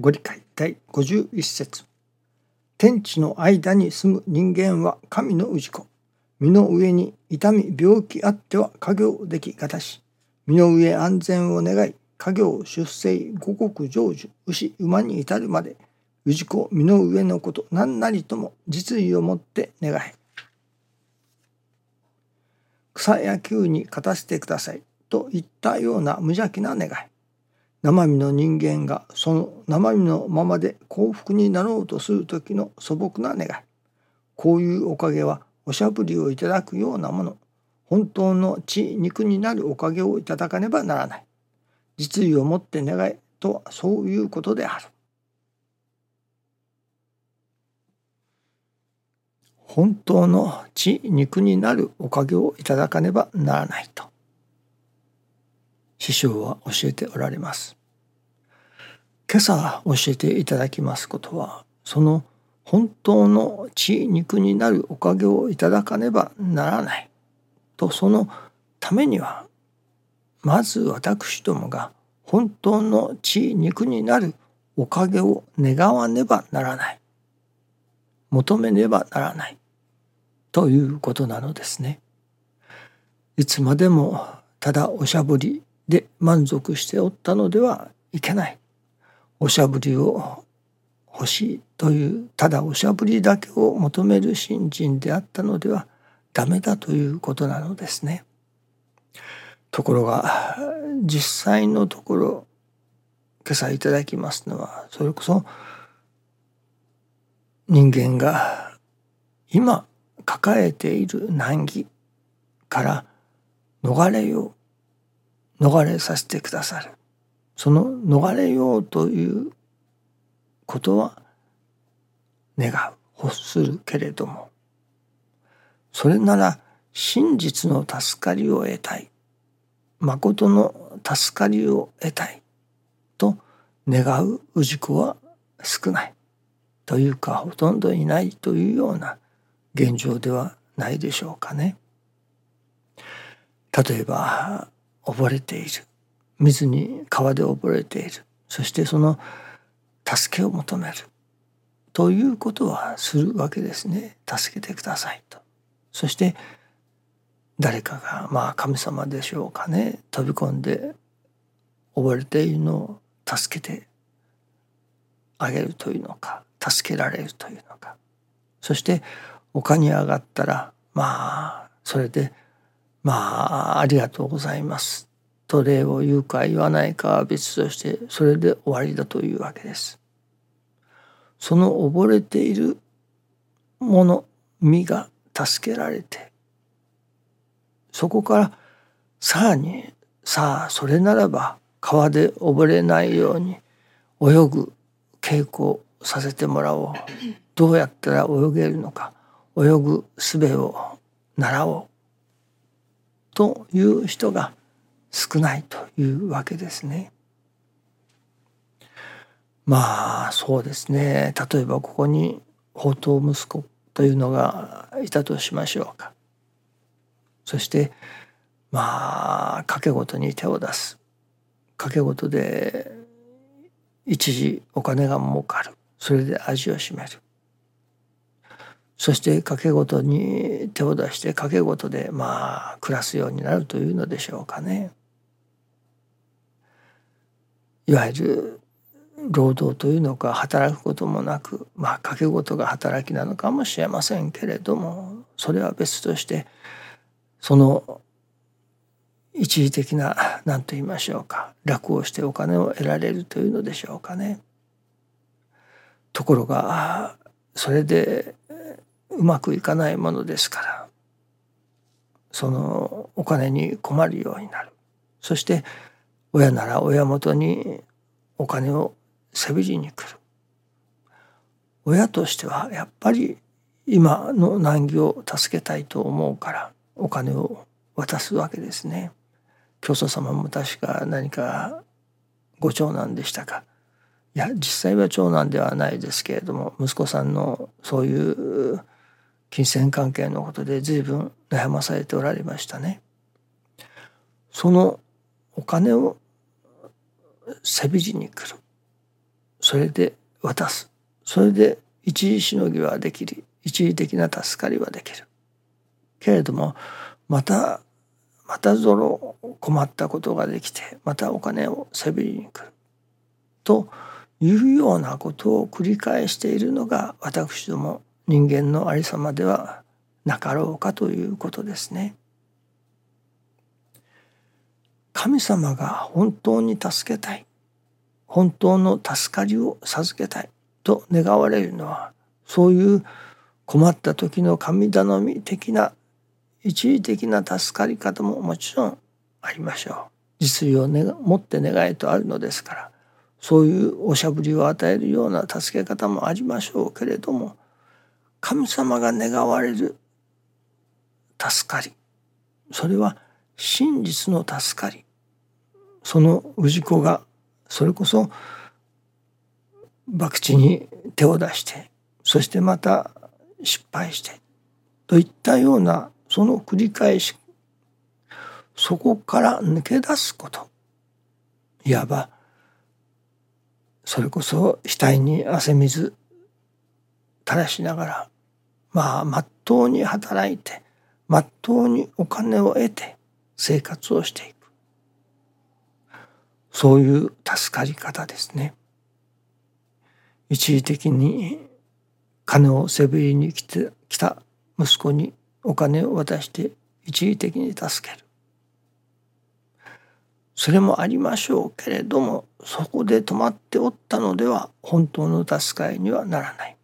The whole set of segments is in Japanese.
ご理解第51節天地の間に住む人間は神の氏子。身の上に痛み病気あっては家業できがたし。身の上安全を願い、家業出生五穀成就、牛馬に至るまで、氏子身の上のこと何なりとも実意をもって願え。草野球に勝たせてくださいといったような無邪気な願い。生身の人間がその生身のままで幸福になろうとする時の素朴な願い。こういうおかげはおしゃぶりをいただくようなもの。本当の血肉になるおかげをいただかねばならない。実意をもって願いとはそういうことである。本当の血肉になるおかげをいただかねばならないと。師匠は教えておられます。今朝教えていただきますことはその本当の血肉になるおかげをいただかねばならないとそのためにはまず私どもが本当の血肉になるおかげを願わねばならない求めねばならないということなのですね。いつまでもただおしゃぶりで満足しておったのではいけない。おしゃぶりを欲しいというただおしゃぶりだけを求める信心であったのではダメだということなのですね。ところが実際のところ今朝いただきますのはそれこそ人間が今抱えている難儀から逃れよう逃れさせてくださる。その逃れようということは願う。欲するけれども。それなら真実の助かりを得たい。誠の助かりを得たい。と願う氏子は少ない。というかほとんどいないというような現状ではないでしょうかね。例えば溺れている。水に川で溺れている。そしてその助けを求める。ということはするわけですね。助けてくださいと。そして誰かがまあ神様でしょうかね。飛び込んで溺れているのを助けてあげるというのか。助けられるというのか。そして丘に上がったらまあそれでまあありがとうございます。と礼を言うか言わないかは別としてそれで終わりだというわけです。その溺れているもの身が助けられてそこからさらにさあそれならば川で溺れないように泳ぐ稽古させてもらおう。どうやったら泳げるのか泳ぐ術を習おう。という人が少ないというわけですね。まあそうですね例えばここに宝刀息子というのがいたとしましょうか。そしてまあ賭け事に手を出す賭け事で一時お金が儲かるそれで味を占めるそして賭け事に手を出して賭け事でまあ暮らすようになるというのでしょうかね。いわゆる労働というのか働くこともなくまあ賭け事が働きなのかもしれませんけれどもそれは別としてその一時的な何と言いましょうか楽をしてお金を得られるというのでしょうかね。ところがそれでうまくいかないものですからそのお金に困るようになる。そして親なら親元にお金をせびりに来る。親としてはやっぱり今の難儀を助けたいと思うからお金を渡すわけですね。教祖様も確か何かご長男でしたか。いや実際は長男ではないですけれども息子さんのそういう金銭関係のことで随分悩まされておられましたね。そのお金をせびりに来る。それで渡す。それで一時しのぎはできる。一時的な助かりはできる。けれどもまたまたぞろ困ったことができてまたお金をせびりに来る。というようなことを繰り返しているのが私ども人間のありさまではなかろうかということですね。神様が本当に助けたい本当の助かりを授けたいと願われるのはそういう困った時の神頼み的な一時的な助かり方ももちろんありましょう。実利を、持って願いとあるのですからそういうおしゃぶりを与えるような助け方もありましょうけれども神様が願われる助かり。それは真実の助かり。その氏子がそれこそ博打に手を出してそしてまた失敗してといったようなその繰り返しそこから抜け出すこと。いわばそれこそ額に汗水垂らしながらまあまっとうに働いてまっとうにお金を得て生活をしていくそういう助かり方ですね。一時的に金をせびりに来て来た息子にお金を渡して一時的に助ける。それもありましょうけれどもそこで止まっておったのでは本当の助かりにはならない。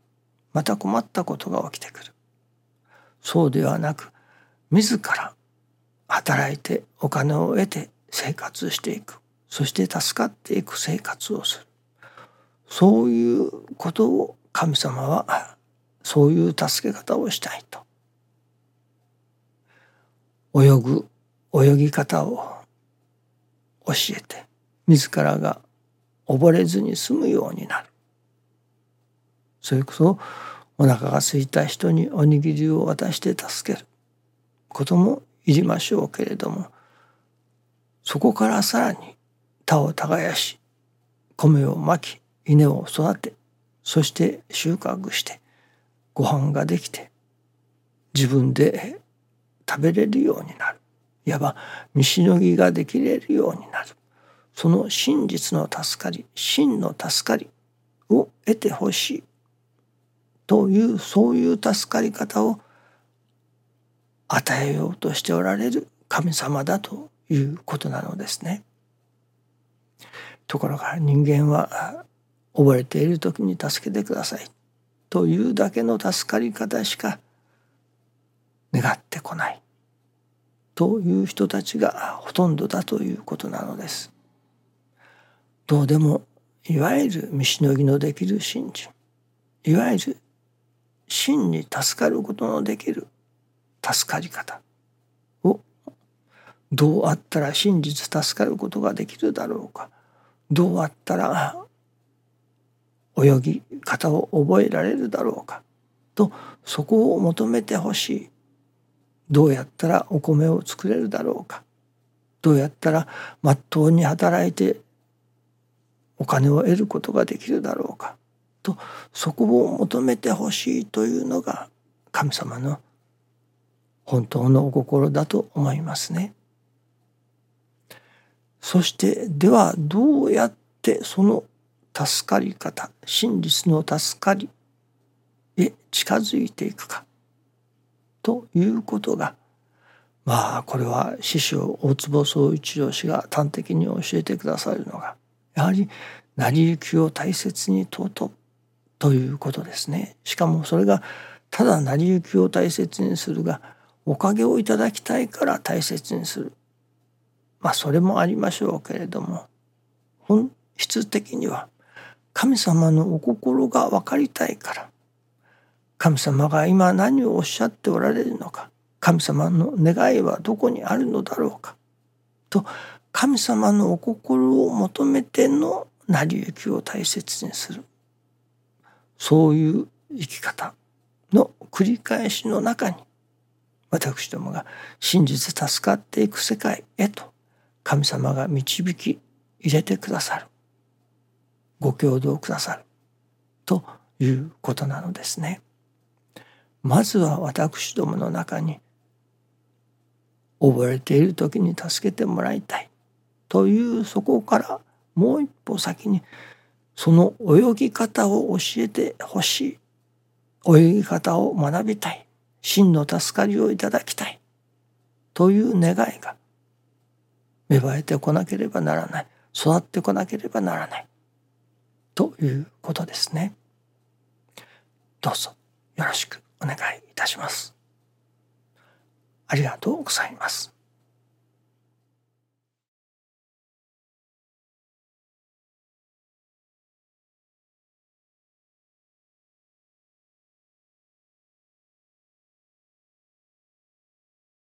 また困ったことが起きてくる。そうではなく自ら働いてお金を得て生活していく。そして助かっていく生活をするそういうことを神様はそういう助け方をしたいと泳ぐ泳ぎ方を教えて自らが溺れずに済むようになるそれこそお腹が空いた人におにぎりを渡して助ける。こともいりましょうけれどもそこからさらに田を耕し米をまき稲を育てそして収穫してご飯ができて自分で食べれるようになる。いわば見しのぎができれるようになる。その真実の助かり真の助かりを得てほしい。というそういう助かり方を与えようとしておられる神様だということなのですね。ところが人間は溺れている時に助けてくださいというだけの助かり方しか願ってこないという人たちがほとんどだということなのです。どうでもいわゆる見しのぎのできる信心いわゆる真に助かることのできる助かり方をどうあったら真実助かることができるだろうか。どうあったら泳ぎ方を覚えられるだろうか。とそこを求めてほしい。どうやったらお米を作れるだろうか。どうやったらまっとうに働いてお金を得ることができるだろうか。とそこを求めてほしいというのが神様の本当のお心だと思いますね。そしてではどうやってその助かり方真実の助かりへ近づいていくかということがまあこれは師匠大坪宗一郎氏が端的に教えてくださるのがやはり成り行きを大切に尊ということですね。しかもそれがただ成り行きを大切にするがおかげをいただきたいから大切にするまあそれもありましょうけれども本質的には神様のお心が分かりたいから神様が今何をおっしゃっておられるのか神様の願いはどこにあるのだろうかと神様のお心を求めての成り行きを大切にするそういう生き方の繰り返しの中に私どもが真実助かっていく世界へと神様が導き入れてくださるご協同くださるということなのですね。まずは私どもの中に溺れている時に助けてもらいたいというそこからもう一歩先にその泳ぎ方を教えてほしい泳ぎ方を学びたい真の助かりをいただきたいという願いが芽生えてこなければならない育ってこなければならないということですね。どうぞよろしくお願いいたします。ありがとうございます。